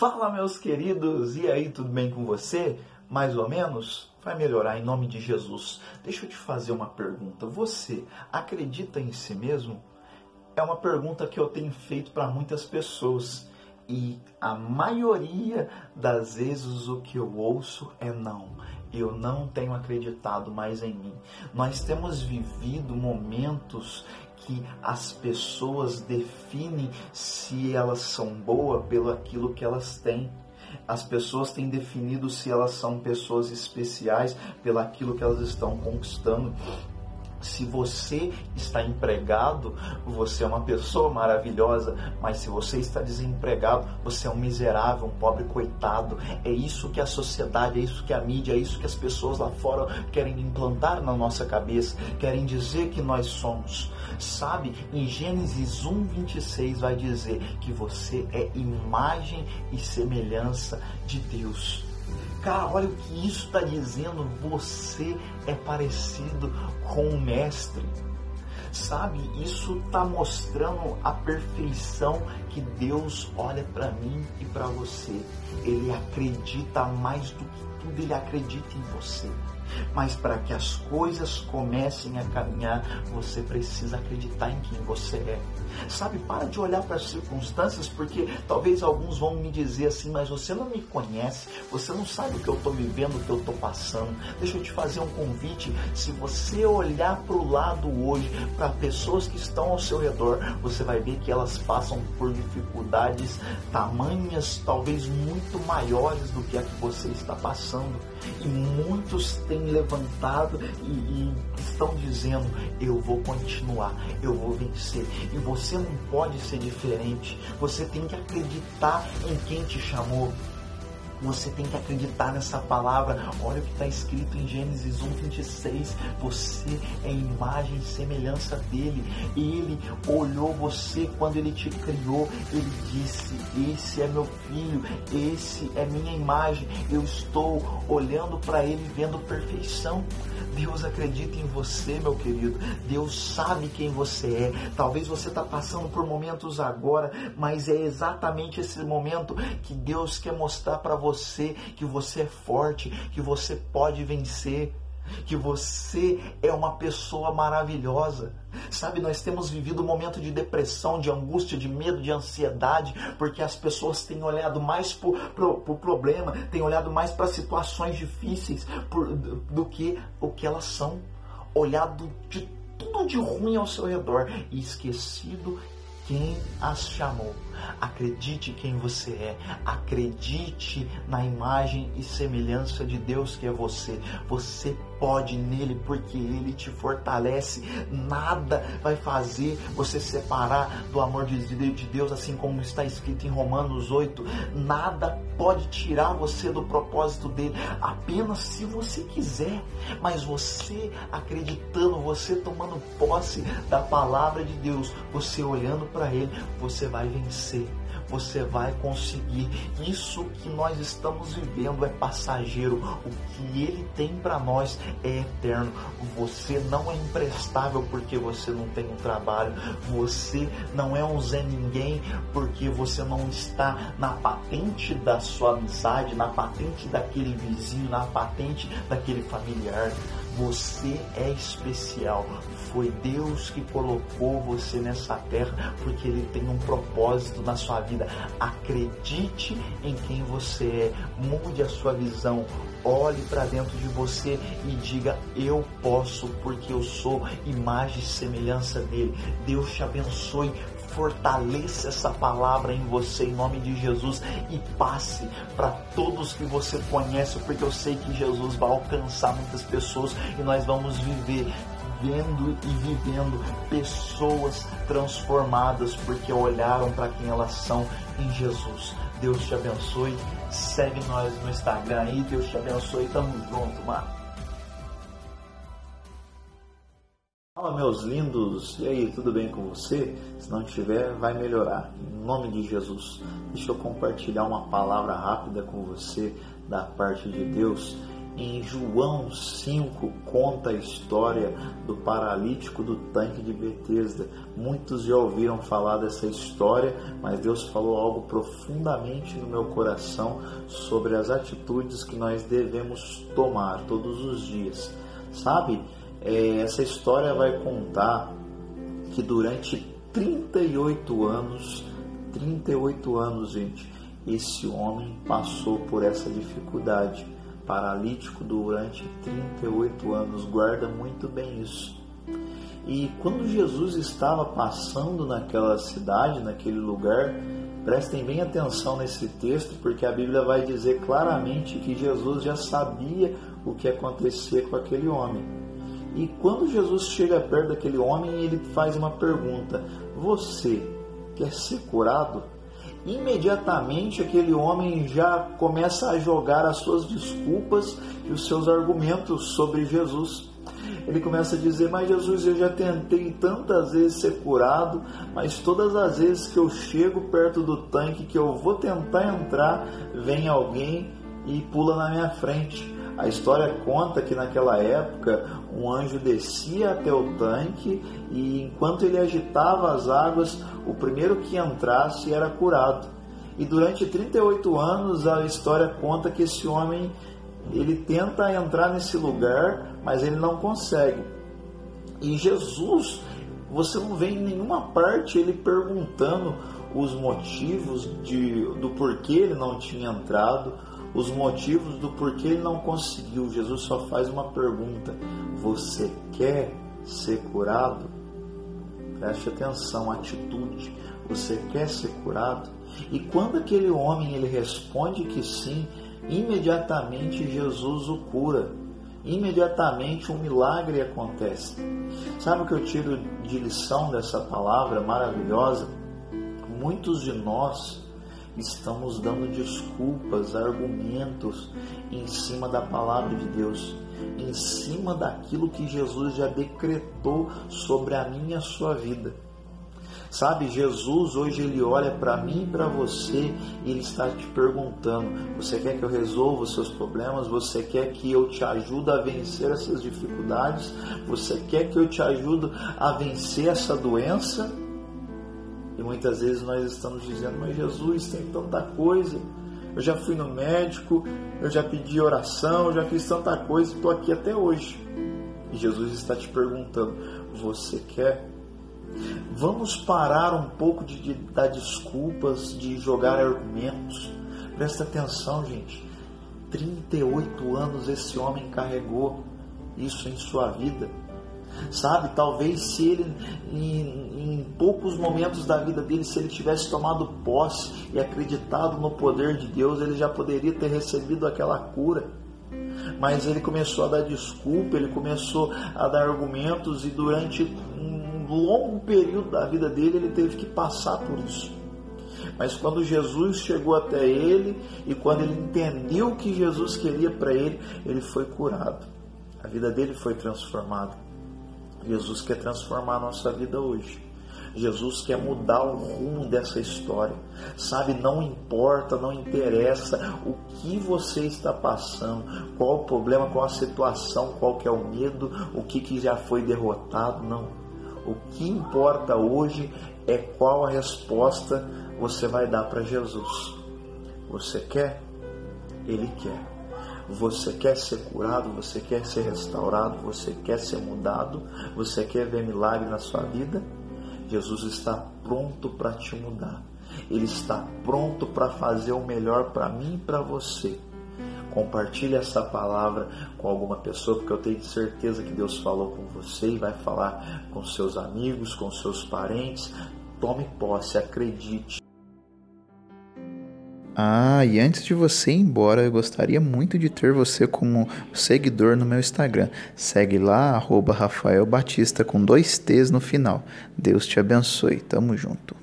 Fala, meus queridos, e aí, tudo bem com você? Mais ou menos? Vai melhorar em nome de Jesus. Deixa eu te fazer uma pergunta. Você acredita em si mesmo? É uma pergunta que eu tenho feito para muitas pessoas e a maioria das vezes o que eu ouço é não. Eu não tenho acreditado mais em mim. Nós temos vivido momentos que as pessoas definem se elas são boas pelo aquilo que elas têm. As pessoas têm definido se elas são pessoas especiais pelo aquilo que elas estão conquistando. Se você está empregado, você é uma pessoa maravilhosa, mas se você está desempregado, você é um miserável, um pobre coitado. É isso que a sociedade, é isso que a mídia, é isso que as pessoas lá fora querem implantar na nossa cabeça, querem dizer que nós somos. Sabe, em Gênesis 1, 26 vai dizer que você é imagem e semelhança de Deus. Cara, olha o que isso está dizendo. Você é parecido com o Mestre. Sabe, isso está mostrando a perfeição que Deus olha para mim e para você. Ele acredita mais do que tudo, ele acredita em você. Mas para que as coisas comecem a caminhar, você precisa acreditar em quem você é. Sabe, para de olhar para as circunstâncias, porque talvez alguns vão me dizer assim, mas você não me conhece, você não sabe o que eu estou vivendo, o que eu estou passando. Deixa eu te fazer um convite. Se você olhar para o lado hoje, para pessoas que estão ao seu redor, você vai ver que elas passam por dificuldades tamanhas, talvez muito maiores do que a que você está passando. E muitos têm levantado e, e estão dizendo: Eu vou continuar, eu vou vencer. E você não pode ser diferente. Você tem que acreditar em quem te chamou. Você tem que acreditar nessa palavra. Olha o que está escrito em Gênesis 1, 26. Você é imagem e semelhança dele. Ele olhou você quando ele te criou. Ele disse: Esse é meu filho, esse é minha imagem. Eu estou olhando para ele, vendo perfeição. Deus acredita em você, meu querido. Deus sabe quem você é. Talvez você está passando por momentos agora, mas é exatamente esse momento que Deus quer mostrar para você que você é forte, que você pode vencer, que você é uma pessoa maravilhosa. Sabe, nós temos vivido um momento de depressão, de angústia, de medo, de ansiedade, porque as pessoas têm olhado mais para o pro problema, têm olhado mais para situações difíceis por, do que o que elas são. Olhado de tudo de ruim ao seu redor e esquecido quem as chamou. Acredite quem você é. Acredite na imagem e semelhança de Deus que é você. Você pode nele porque ele te fortalece. Nada vai fazer você separar do amor de Deus, assim como está escrito em Romanos 8. Nada pode tirar você do propósito dele, apenas se você quiser. Mas você acreditando, você tomando posse da palavra de Deus, você olhando para ele, você vai vencer você vai conseguir. Isso que nós estamos vivendo é passageiro. O que ele tem para nós é eterno. Você não é imprestável porque você não tem um trabalho. Você não é um Zé Ninguém porque você não está na patente da sua amizade, na patente daquele vizinho, na patente daquele familiar. Você é especial. Foi Deus que colocou você nessa terra porque Ele tem um propósito na sua vida. Acredite em quem você é. Mude a sua visão. Olhe para dentro de você e diga: Eu posso, porque eu sou imagem e semelhança dele. Deus te abençoe fortaleça essa palavra em você em nome de Jesus e passe para todos que você conhece, porque eu sei que Jesus vai alcançar muitas pessoas e nós vamos viver vendo e vivendo pessoas transformadas porque olharam para quem elas são em Jesus. Deus te abençoe. Segue nós no Instagram aí. Deus te abençoe. Tamo junto, mano. Fala meus lindos, e aí, tudo bem com você? Se não tiver, vai melhorar. Em nome de Jesus. Deixa eu compartilhar uma palavra rápida com você da parte de Deus Em João 5 conta a história do paralítico do tanque de Betesda. Muitos já ouviram falar dessa história, mas Deus falou algo profundamente no meu coração sobre as atitudes que nós devemos tomar todos os dias. Sabe, é, essa história vai contar que durante 38 anos, 38 anos, gente, esse homem passou por essa dificuldade. Paralítico durante 38 anos, guarda muito bem isso. E quando Jesus estava passando naquela cidade, naquele lugar, prestem bem atenção nesse texto, porque a Bíblia vai dizer claramente que Jesus já sabia o que ia acontecer com aquele homem. E quando Jesus chega perto daquele homem, ele faz uma pergunta: Você quer ser curado? Imediatamente aquele homem já começa a jogar as suas desculpas e os seus argumentos sobre Jesus. Ele começa a dizer: Mas Jesus, eu já tentei tantas vezes ser curado, mas todas as vezes que eu chego perto do tanque, que eu vou tentar entrar, vem alguém e pula na minha frente. A história conta que naquela época um anjo descia até o tanque e enquanto ele agitava as águas, o primeiro que entrasse era curado. E durante 38 anos a história conta que esse homem ele tenta entrar nesse lugar, mas ele não consegue. E Jesus, você não vê em nenhuma parte ele perguntando os motivos de, do porquê ele não tinha entrado, os motivos do porquê ele não conseguiu. Jesus só faz uma pergunta: Você quer ser curado? Preste atenção, atitude. Você quer ser curado? E quando aquele homem ele responde que sim, imediatamente Jesus o cura. Imediatamente um milagre acontece. Sabe o que eu tiro de lição dessa palavra maravilhosa? Muitos de nós estamos dando desculpas, argumentos em cima da palavra de Deus, em cima daquilo que Jesus já decretou sobre a minha e a sua vida. Sabe, Jesus hoje ele olha para mim e para você e ele está te perguntando: você quer que eu resolva os seus problemas? Você quer que eu te ajude a vencer essas dificuldades? Você quer que eu te ajude a vencer essa doença? E muitas vezes nós estamos dizendo: mas Jesus tem tanta coisa. Eu já fui no médico, eu já pedi oração, eu já fiz tanta coisa estou aqui até hoje. E Jesus está te perguntando: você quer? Vamos parar um pouco de, de dar desculpas, de jogar argumentos. Presta atenção, gente. 38 anos esse homem carregou isso em sua vida. Sabe, talvez se ele, em, em, poucos momentos da vida dele, se ele tivesse tomado posse e acreditado no poder de Deus, ele já poderia ter recebido aquela cura. Mas ele começou a dar desculpa, ele começou a dar argumentos e durante longo período da vida dele ele teve que passar por isso. Mas quando Jesus chegou até ele e quando ele entendeu o que Jesus queria para ele, ele foi curado. A vida dele foi transformada. Jesus quer transformar a nossa vida hoje. Jesus quer mudar o rumo dessa história. Sabe, não importa, não interessa o que você está passando, qual o problema, qual a situação, qual que é o medo, o que, que já foi derrotado, não. O que importa hoje é qual a resposta você vai dar para Jesus. Você quer? Ele quer. Você quer ser curado, você quer ser restaurado, você quer ser mudado, você quer ver milagre na sua vida? Jesus está pronto para te mudar. Ele está pronto para fazer o melhor para mim e para você. Compartilhe essa palavra com alguma pessoa, porque eu tenho certeza que Deus falou com você e vai falar com seus amigos, com seus parentes. Tome posse, acredite. Ah, e antes de você ir embora, eu gostaria muito de ter você como seguidor no meu Instagram. Segue lá, arroba Rafael Batista, com dois T's no final. Deus te abençoe. Tamo junto.